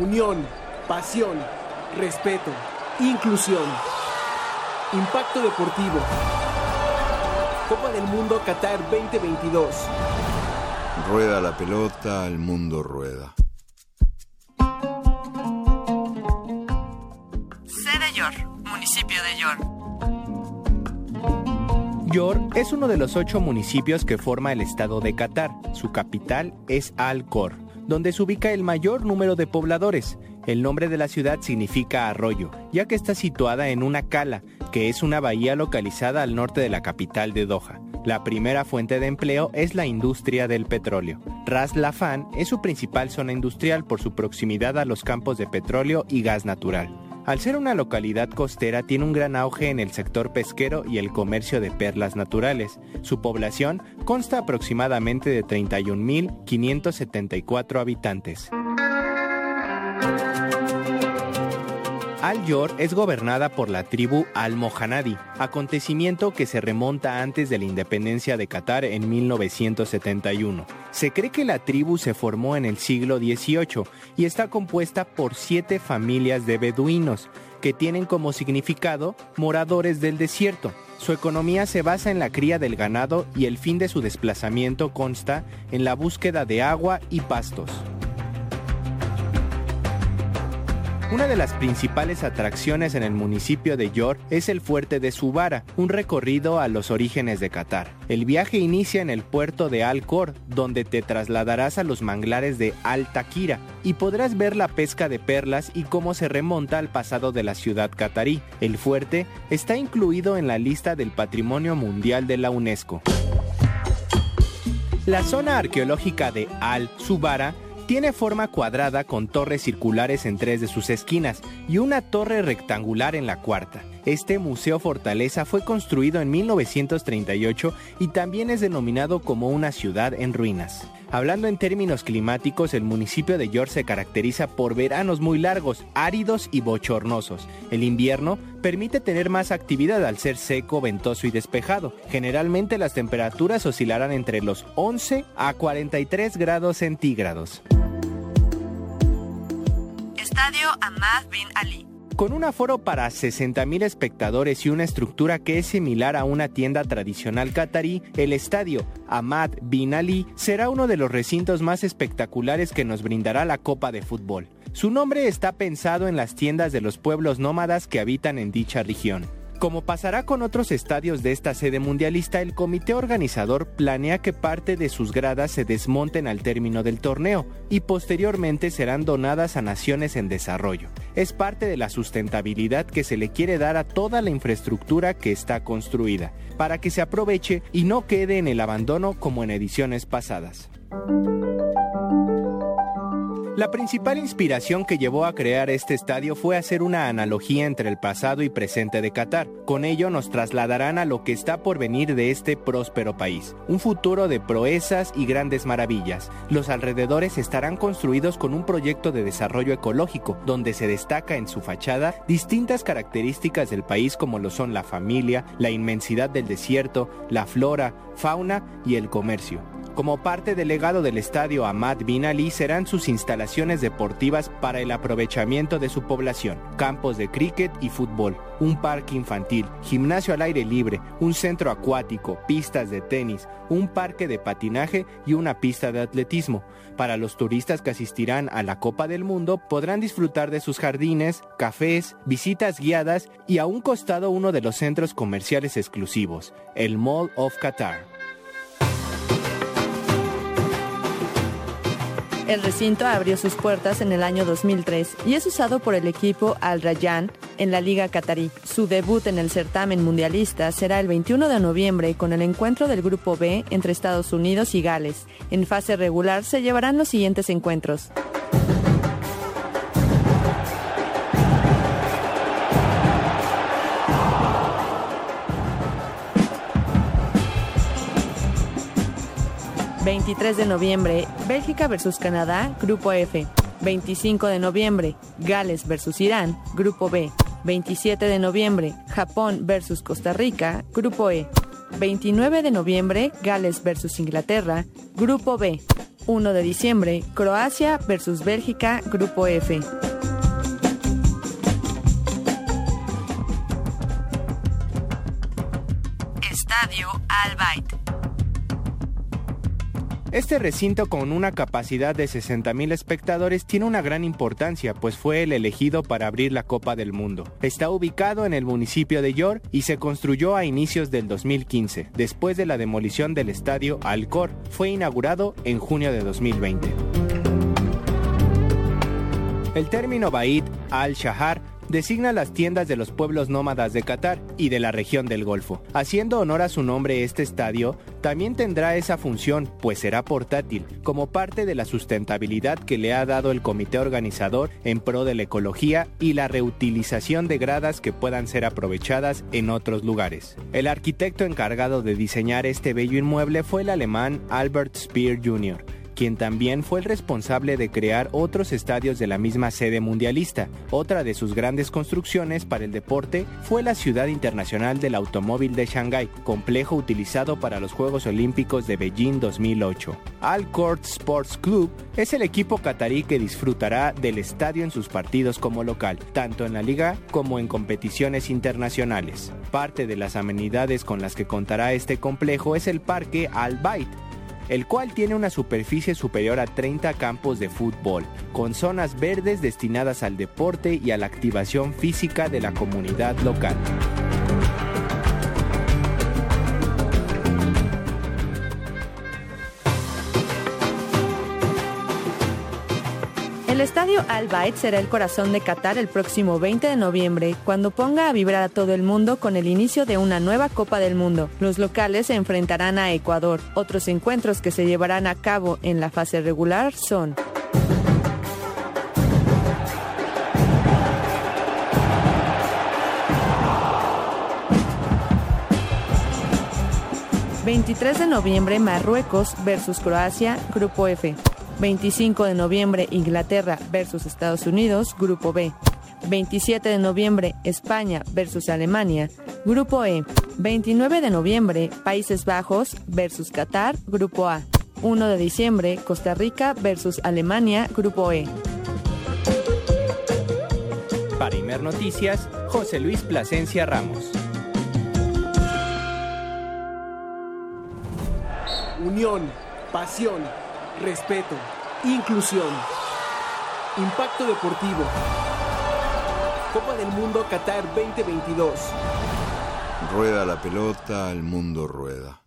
unión, pasión, respeto, inclusión. Impacto Deportivo. Copa del Mundo Qatar 2022. Rueda la pelota, el mundo rueda. Sede York, municipio de York. York es uno de los ocho municipios que forma el estado de Qatar. Su capital es Al-Khor, donde se ubica el mayor número de pobladores. El nombre de la ciudad significa arroyo, ya que está situada en una cala, que es una bahía localizada al norte de la capital de Doha. La primera fuente de empleo es la industria del petróleo. Ras Lafan es su principal zona industrial por su proximidad a los campos de petróleo y gas natural. Al ser una localidad costera, tiene un gran auge en el sector pesquero y el comercio de perlas naturales. Su población consta aproximadamente de 31.574 habitantes. Al-Yor es gobernada por la tribu Al-Mohanadi, acontecimiento que se remonta antes de la independencia de Qatar en 1971. Se cree que la tribu se formó en el siglo XVIII y está compuesta por siete familias de beduinos, que tienen como significado moradores del desierto. Su economía se basa en la cría del ganado y el fin de su desplazamiento consta en la búsqueda de agua y pastos. Una de las principales atracciones en el municipio de Yor es el fuerte de Subara, un recorrido a los orígenes de Qatar. El viaje inicia en el puerto de Al Khor, donde te trasladarás a los manglares de Al Takira y podrás ver la pesca de perlas y cómo se remonta al pasado de la ciudad catarí. El fuerte está incluido en la lista del Patrimonio Mundial de la UNESCO. La zona arqueológica de Al Subara tiene forma cuadrada con torres circulares en tres de sus esquinas y una torre rectangular en la cuarta. Este museo fortaleza fue construido en 1938 y también es denominado como una ciudad en ruinas. Hablando en términos climáticos, el municipio de York se caracteriza por veranos muy largos, áridos y bochornosos. El invierno permite tener más actividad al ser seco, ventoso y despejado. Generalmente las temperaturas oscilarán entre los 11 a 43 grados centígrados. Estadio Ahmad Bin Ali. Con un aforo para 60.000 espectadores y una estructura que es similar a una tienda tradicional catarí, el estadio Ahmad Bin Ali será uno de los recintos más espectaculares que nos brindará la Copa de Fútbol. Su nombre está pensado en las tiendas de los pueblos nómadas que habitan en dicha región. Como pasará con otros estadios de esta sede mundialista, el comité organizador planea que parte de sus gradas se desmonten al término del torneo y posteriormente serán donadas a naciones en desarrollo. Es parte de la sustentabilidad que se le quiere dar a toda la infraestructura que está construida, para que se aproveche y no quede en el abandono como en ediciones pasadas. La principal inspiración que llevó a crear este estadio fue hacer una analogía entre el pasado y presente de Qatar. Con ello nos trasladarán a lo que está por venir de este próspero país, un futuro de proezas y grandes maravillas. Los alrededores estarán construidos con un proyecto de desarrollo ecológico, donde se destaca en su fachada distintas características del país como lo son la familia, la inmensidad del desierto, la flora, fauna y el comercio. Como parte del legado del estadio Ahmad Bin Ali serán sus instalaciones deportivas para el aprovechamiento de su población, campos de cricket y fútbol, un parque infantil, gimnasio al aire libre, un centro acuático, pistas de tenis, un parque de patinaje y una pista de atletismo. Para los turistas que asistirán a la Copa del Mundo podrán disfrutar de sus jardines, cafés, visitas guiadas y a un costado uno de los centros comerciales exclusivos, el Mall of Qatar. El recinto abrió sus puertas en el año 2003 y es usado por el equipo Al Rayyan en la Liga Qatarí. Su debut en el certamen mundialista será el 21 de noviembre con el encuentro del Grupo B entre Estados Unidos y Gales. En fase regular se llevarán los siguientes encuentros. ...23 de noviembre... ...Bélgica versus Canadá... ...Grupo F... ...25 de noviembre... ...Gales versus Irán... ...Grupo B... 27 de noviembre, Japón versus Costa Rica, Grupo E. 29 de noviembre, Gales versus Inglaterra, Grupo B. 1 de diciembre, Croacia versus Bélgica, Grupo F. Estadio Al Bayt. Este recinto con una capacidad de 60.000 espectadores tiene una gran importancia, pues fue el elegido para abrir la Copa del Mundo. Está ubicado en el municipio de York y se construyó a inicios del 2015, después de la demolición del estadio Alcor. Fue inaugurado en junio de 2020. El término Bait al-Shahar designa las tiendas de los pueblos nómadas de Qatar y de la región del Golfo. Haciendo honor a su nombre, este estadio también tendrá esa función, pues será portátil, como parte de la sustentabilidad que le ha dado el comité organizador en pro de la ecología y la reutilización de gradas que puedan ser aprovechadas en otros lugares. El arquitecto encargado de diseñar este bello inmueble fue el alemán Albert Speer Jr., quien también fue el responsable de crear otros estadios de la misma sede mundialista. Otra de sus grandes construcciones para el deporte fue la Ciudad Internacional del Automóvil de Shanghái, complejo utilizado para los Juegos Olímpicos de Beijing 2008. Al Court Sports Club es el equipo catarí que disfrutará del estadio en sus partidos como local, tanto en la liga como en competiciones internacionales. Parte de las amenidades con las que contará este complejo es el parque Al Bayt, el cual tiene una superficie superior a 30 campos de fútbol, con zonas verdes destinadas al deporte y a la activación física de la comunidad local. El estadio Al Bayt será el corazón de Qatar el próximo 20 de noviembre, cuando ponga a vibrar a todo el mundo con el inicio de una nueva Copa del Mundo. Los locales se enfrentarán a Ecuador. Otros encuentros que se llevarán a cabo en la fase regular son ...23 de noviembre Marruecos versus Croacia, Grupo F... 25 de noviembre Inglaterra versus Estados Unidos, Grupo B. 27 de noviembre España versus Alemania, Grupo E. 29 de noviembre Países Bajos versus Qatar, Grupo A. 1 de diciembre Costa Rica versus Alemania, Grupo E. Para Imer Noticias, José Luis Plasencia Ramos. Unión, pasión respeto, inclusión, impacto deportivo. Copa del Mundo Qatar 2022. Rueda la pelota, el mundo rueda.